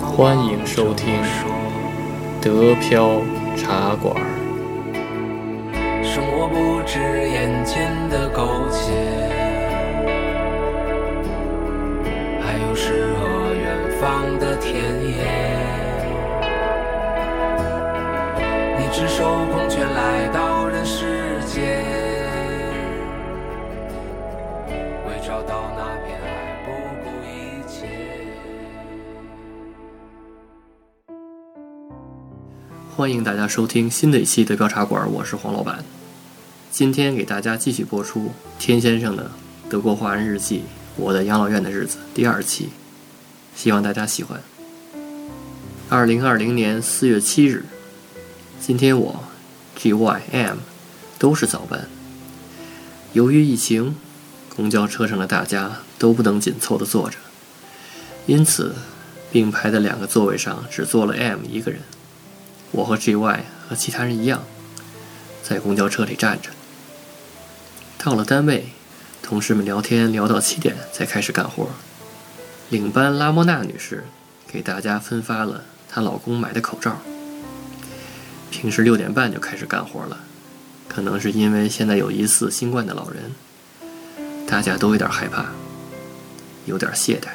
欢迎收听德飘茶馆。生活不止眼前的苟且，还有诗和远方的田野。你赤手空拳来到欢迎大家收听新的一期德飘茶馆，我是黄老板。今天给大家继续播出天先生的《德国华人日记》我的养老院的日子第二期，希望大家喜欢。二零二零年四月七日，今天我 G Y M 都是早班。由于疫情，公交车上的大家都不能紧凑地坐着，因此并排的两个座位上只坐了 M 一个人。我和 G Y 和其他人一样，在公交车里站着。到了单位，同事们聊天聊到七点才开始干活。领班拉莫娜女士给大家分发了她老公买的口罩。平时六点半就开始干活了，可能是因为现在有疑似新冠的老人，大家都有点害怕，有点懈怠。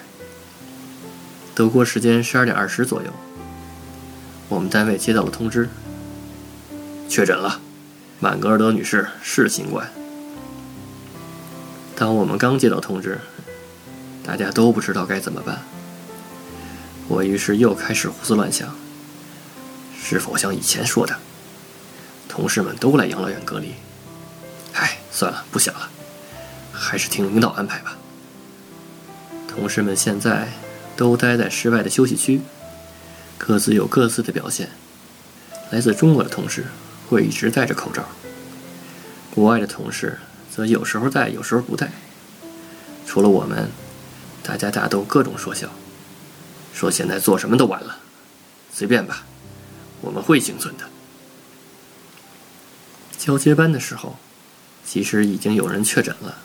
德国时间十二点二十左右，我们单位接到了通知，确诊了，满格尔德女士是新冠。当我们刚接到通知，大家都不知道该怎么办。我于是又开始胡思乱想：是否像以前说的，同事们都来养老院隔离？唉，算了，不想了，还是听领导安排吧。同事们现在都待在室外的休息区，各自有各自的表现。来自中国的同事会一直戴着口罩，国外的同事。则有时候戴，有时候不戴。除了我们，大家大都各种说笑，说现在做什么都晚了，随便吧，我们会幸存的。交接班的时候，其实已经有人确诊了，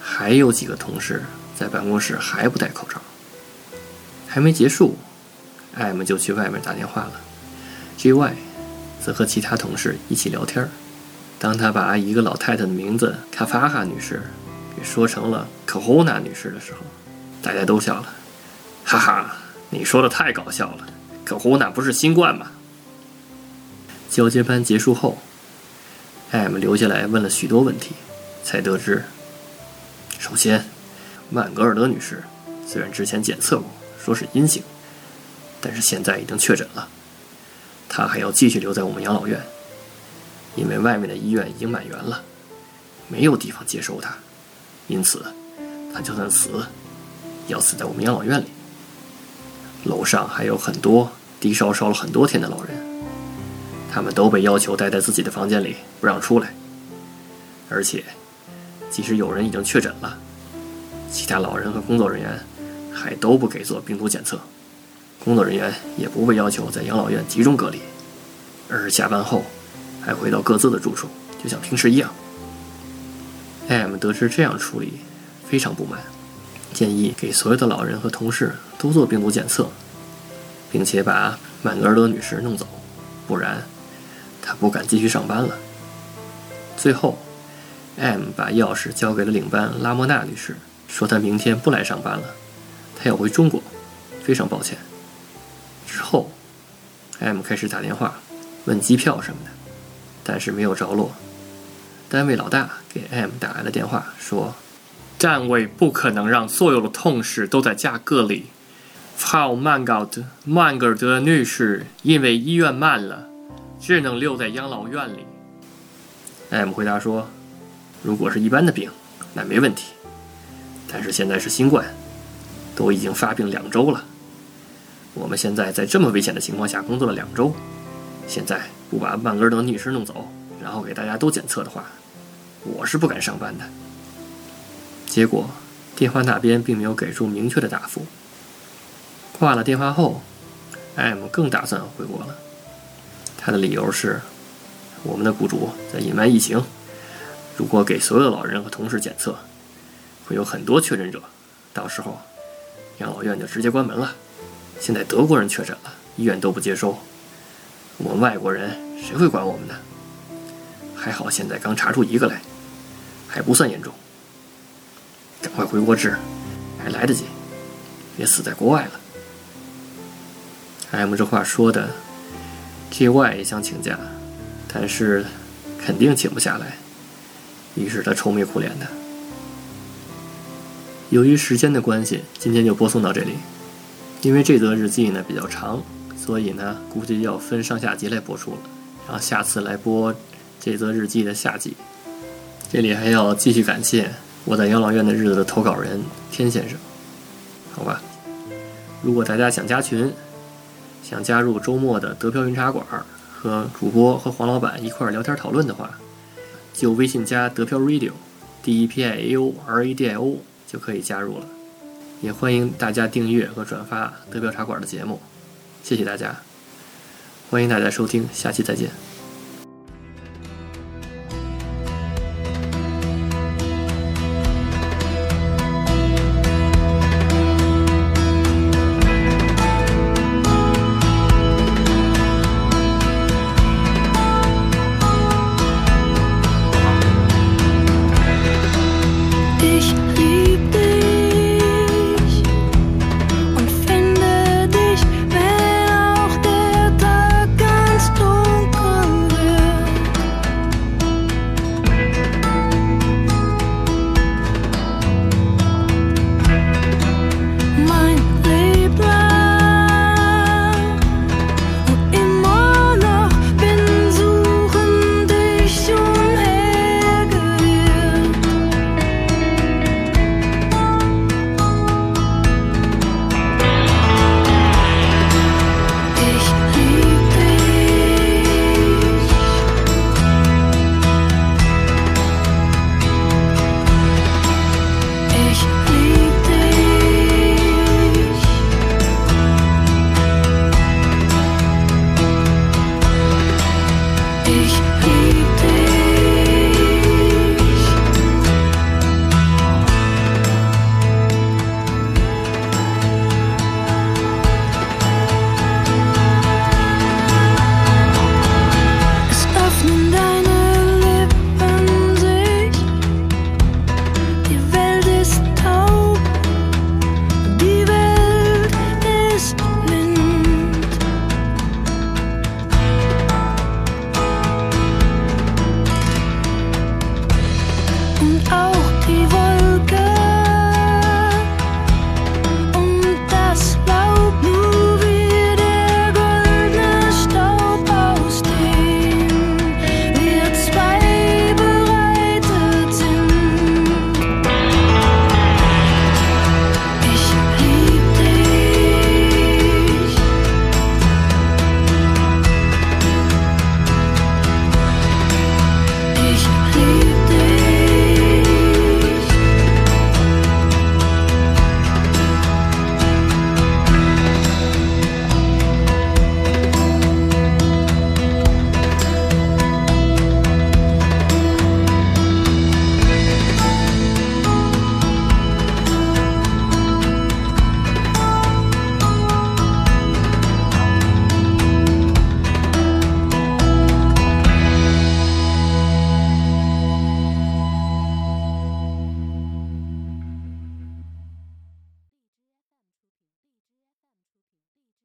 还有几个同事在办公室还不戴口罩。还没结束，艾姆就去外面打电话了，G.Y. 则和其他同事一起聊天。当他把一个老太太的名字卡法哈女士给说成了可欧娜女士的时候，大家都笑了，哈哈，你说的太搞笑了，可欧娜不是新冠吗？交接班结束后，M 留下来问了许多问题，才得知，首先，曼格尔德女士虽然之前检测过说是阴性，但是现在已经确诊了，他还要继续留在我们养老院。因为外面的医院已经满员了，没有地方接收他，因此他就算死，要死在我们养老院里。楼上还有很多低烧烧了很多天的老人，他们都被要求待在自己的房间里，不让出来。而且，即使有人已经确诊了，其他老人和工作人员还都不给做病毒检测，工作人员也不被要求在养老院集中隔离，而是下班后。还回到各自的住处，就像平时一样。M 得知这样处理，非常不满，建议给所有的老人和同事都做病毒检测，并且把曼格尔德女士弄走，不然他不敢继续上班了。最后，M 把钥匙交给了领班拉莫娜女士，说她明天不来上班了，她要回中国，非常抱歉。之后，M 开始打电话问机票什么的。但是没有着落。单位老大给 M 打来了电话，说：“站位不可能让所有的同事都在家隔离。Frau Mangard 曼格尔德女士因为医院满了，只能留在养老院里。”M 回答说：“如果是一般的病，那没问题。但是现在是新冠，都已经发病两周了。我们现在在这么危险的情况下工作了两周，现在。”不把曼格尔德女士弄走，然后给大家都检测的话，我是不敢上班的。结果，电话那边并没有给出明确的答复。挂了电话后，M 更打算回国了。他的理由是，我们的雇主在隐瞒疫情，如果给所有的老人和同事检测，会有很多确诊者，到时候养老院就直接关门了。现在德国人确诊了，医院都不接收，我们外国人谁会管我们呢？还好现在刚查出一个来，还不算严重，赶快回国治，还来得及，别死在国外了。M 这话说的，GY 也想请假，但是肯定请不下来，于是他愁眉苦脸的。由于时间的关系，今天就播送到这里。因为这则日记呢比较长，所以呢估计要分上下集来播出了。然后下次来播这则日记的下集。这里还要继续感谢我在养老院的日子的投稿人天先生。好吧，如果大家想加群，想加入周末的德飘云茶馆和主播和黄老板一块儿聊天讨论的话，就微信加德飘 Radio，D E P I A O R A D I O 就可以加入了。也欢迎大家订阅和转发德标茶馆的节目，谢谢大家，欢迎大家收听，下期再见。und auch die